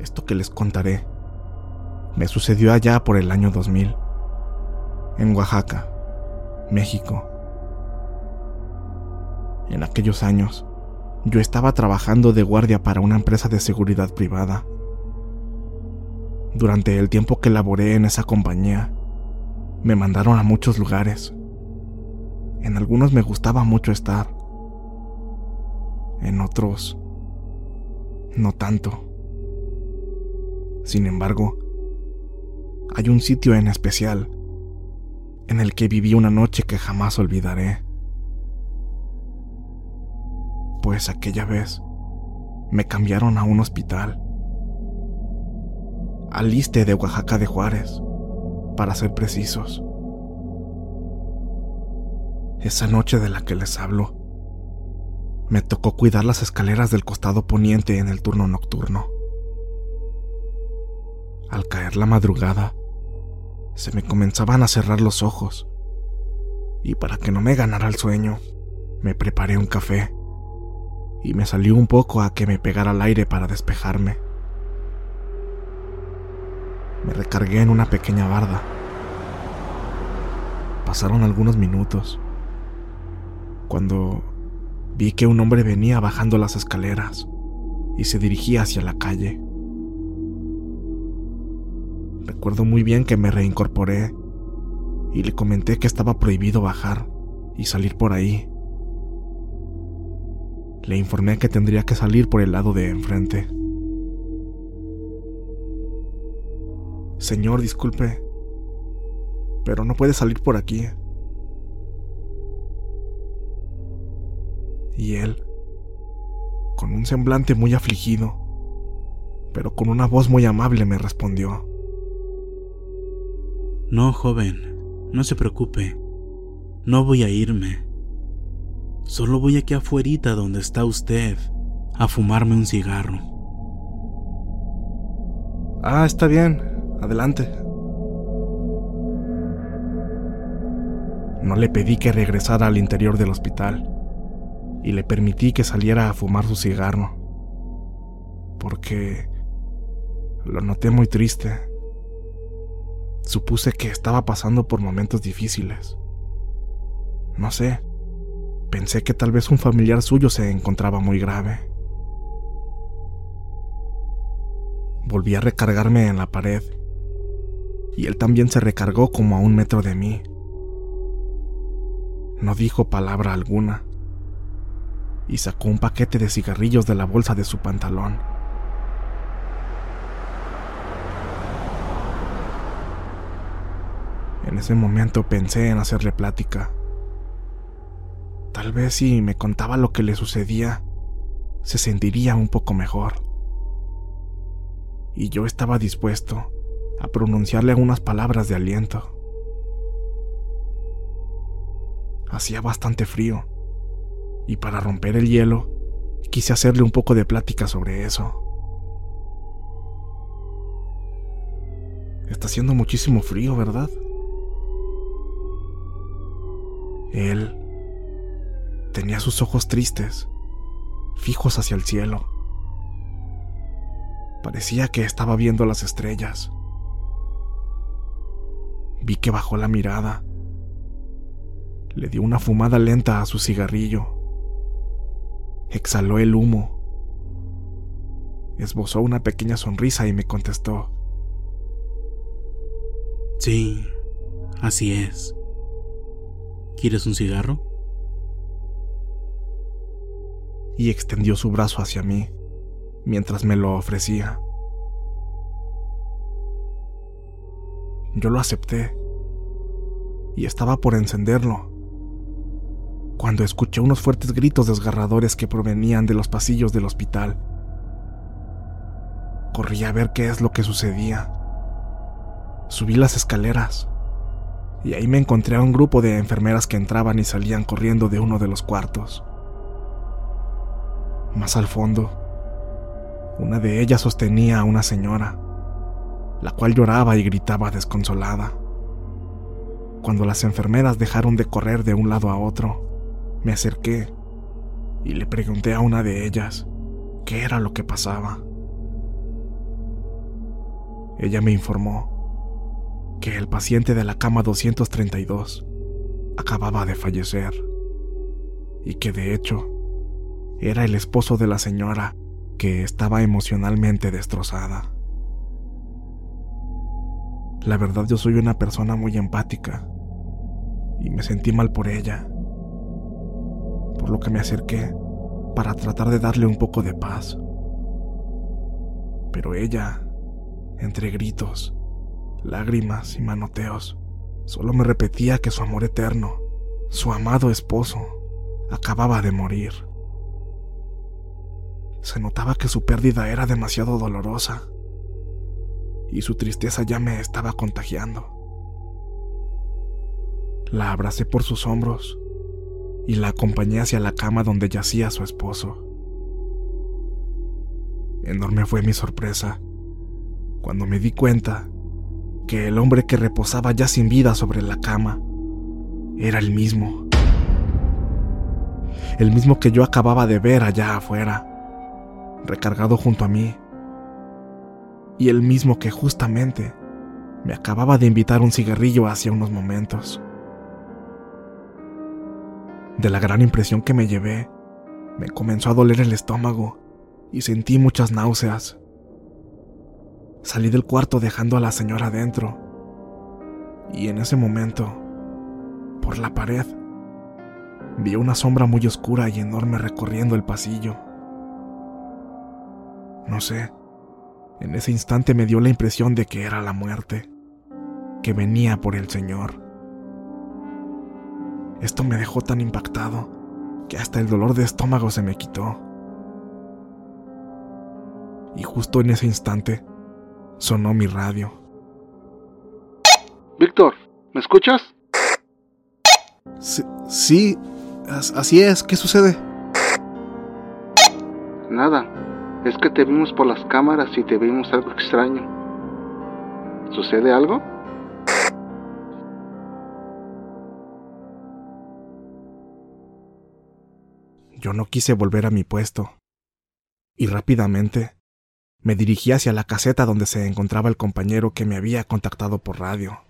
Esto que les contaré me sucedió allá por el año 2000, en Oaxaca, México. En aquellos años, yo estaba trabajando de guardia para una empresa de seguridad privada. Durante el tiempo que laboré en esa compañía, me mandaron a muchos lugares. En algunos me gustaba mucho estar. En otros, no tanto. Sin embargo, hay un sitio en especial en el que viví una noche que jamás olvidaré. Pues aquella vez me cambiaron a un hospital. Al Iste de Oaxaca de Juárez, para ser precisos. Esa noche de la que les hablo, me tocó cuidar las escaleras del costado poniente en el turno nocturno. Al caer la madrugada, se me comenzaban a cerrar los ojos, y para que no me ganara el sueño, me preparé un café, y me salió un poco a que me pegara al aire para despejarme. Me recargué en una pequeña barda. Pasaron algunos minutos, cuando vi que un hombre venía bajando las escaleras y se dirigía hacia la calle. Recuerdo muy bien que me reincorporé y le comenté que estaba prohibido bajar y salir por ahí. Le informé que tendría que salir por el lado de enfrente. Señor, disculpe, pero no puede salir por aquí. Y él, con un semblante muy afligido, pero con una voz muy amable, me respondió. No, joven, no se preocupe. No voy a irme. Solo voy aquí afuerita donde está usted a fumarme un cigarro. Ah, está bien, adelante. No le pedí que regresara al interior del hospital y le permití que saliera a fumar su cigarro, porque lo noté muy triste. Supuse que estaba pasando por momentos difíciles. No sé, pensé que tal vez un familiar suyo se encontraba muy grave. Volví a recargarme en la pared y él también se recargó como a un metro de mí. No dijo palabra alguna y sacó un paquete de cigarrillos de la bolsa de su pantalón. En ese momento pensé en hacerle plática, Tal vez si me contaba lo que le sucedía, se sentiría un poco mejor. Y yo estaba dispuesto a pronunciarle algunas palabras de aliento. Hacía bastante frío, y para romper el hielo, quise hacerle un poco de plática sobre eso. Está haciendo muchísimo frío, ¿verdad? Él tenía sus ojos tristes, fijos hacia el cielo. Parecía que estaba viendo las estrellas. Vi que bajó la mirada. Le dio una fumada lenta a su cigarrillo. Exhaló el humo. Esbozó una pequeña sonrisa y me contestó. Sí, así es. ¿Quieres un cigarro? Y extendió su brazo hacia mí mientras me lo ofrecía. Yo lo acepté y estaba por encenderlo cuando escuché unos fuertes gritos desgarradores que provenían de los pasillos del hospital. Corrí a ver qué es lo que sucedía. Subí las escaleras y ahí me encontré a un grupo de enfermeras que entraban y salían corriendo de uno de los cuartos. Más al fondo, una de ellas sostenía a una señora, la cual lloraba y gritaba desconsolada. Cuando las enfermeras dejaron de correr de un lado a otro, me acerqué y le pregunté a una de ellas qué era lo que pasaba. Ella me informó que el paciente de la cama 232 acababa de fallecer y que de hecho era el esposo de la señora que estaba emocionalmente destrozada. La verdad yo soy una persona muy empática y me sentí mal por ella, por lo que me acerqué para tratar de darle un poco de paz. Pero ella, entre gritos, lágrimas y manoteos. Solo me repetía que su amor eterno, su amado esposo, acababa de morir. Se notaba que su pérdida era demasiado dolorosa y su tristeza ya me estaba contagiando. La abracé por sus hombros y la acompañé hacia la cama donde yacía su esposo. Enorme fue mi sorpresa cuando me di cuenta que el hombre que reposaba ya sin vida sobre la cama era el mismo. El mismo que yo acababa de ver allá afuera, recargado junto a mí. Y el mismo que justamente me acababa de invitar un cigarrillo hace unos momentos. De la gran impresión que me llevé, me comenzó a doler el estómago y sentí muchas náuseas. Salí del cuarto dejando a la señora dentro. Y en ese momento, por la pared, vi una sombra muy oscura y enorme recorriendo el pasillo. No sé, en ese instante me dio la impresión de que era la muerte, que venía por el Señor. Esto me dejó tan impactado que hasta el dolor de estómago se me quitó. Y justo en ese instante, sonó mi radio. Víctor, ¿me escuchas? Sí, sí, así es. ¿Qué sucede? Nada. Es que te vimos por las cámaras y te vimos algo extraño. ¿Sucede algo? Yo no quise volver a mi puesto. Y rápidamente me dirigí hacia la caseta donde se encontraba el compañero que me había contactado por radio.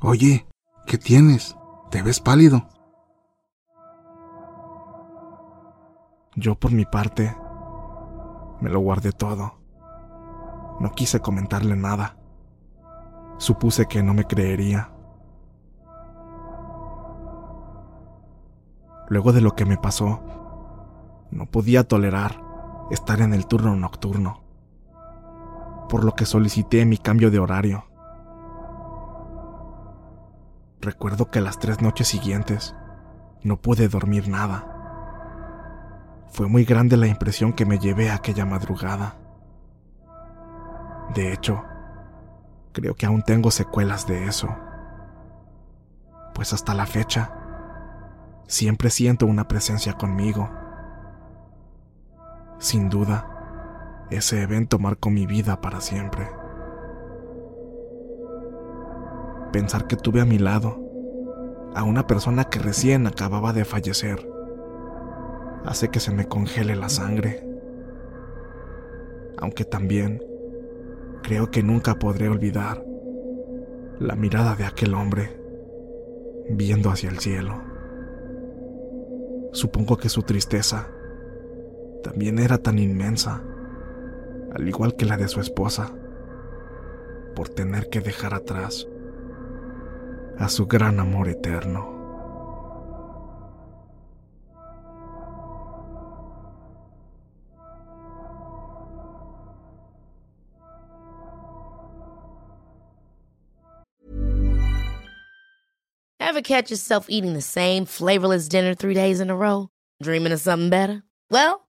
Oye, ¿qué tienes? ¿Te ves pálido? Yo por mi parte me lo guardé todo. No quise comentarle nada. Supuse que no me creería. Luego de lo que me pasó, no podía tolerar estar en el turno nocturno, por lo que solicité mi cambio de horario. Recuerdo que las tres noches siguientes no pude dormir nada. Fue muy grande la impresión que me llevé aquella madrugada. De hecho, creo que aún tengo secuelas de eso. Pues hasta la fecha, siempre siento una presencia conmigo. Sin duda, ese evento marcó mi vida para siempre. Pensar que tuve a mi lado a una persona que recién acababa de fallecer hace que se me congele la sangre. Aunque también creo que nunca podré olvidar la mirada de aquel hombre viendo hacia el cielo. Supongo que su tristeza también era tan inmensa, al igual que la de su esposa, por tener que dejar atrás a su gran amor eterno. Ever catch yourself eating the same flavorless dinner three days in a row? Dreaming of something better? Well,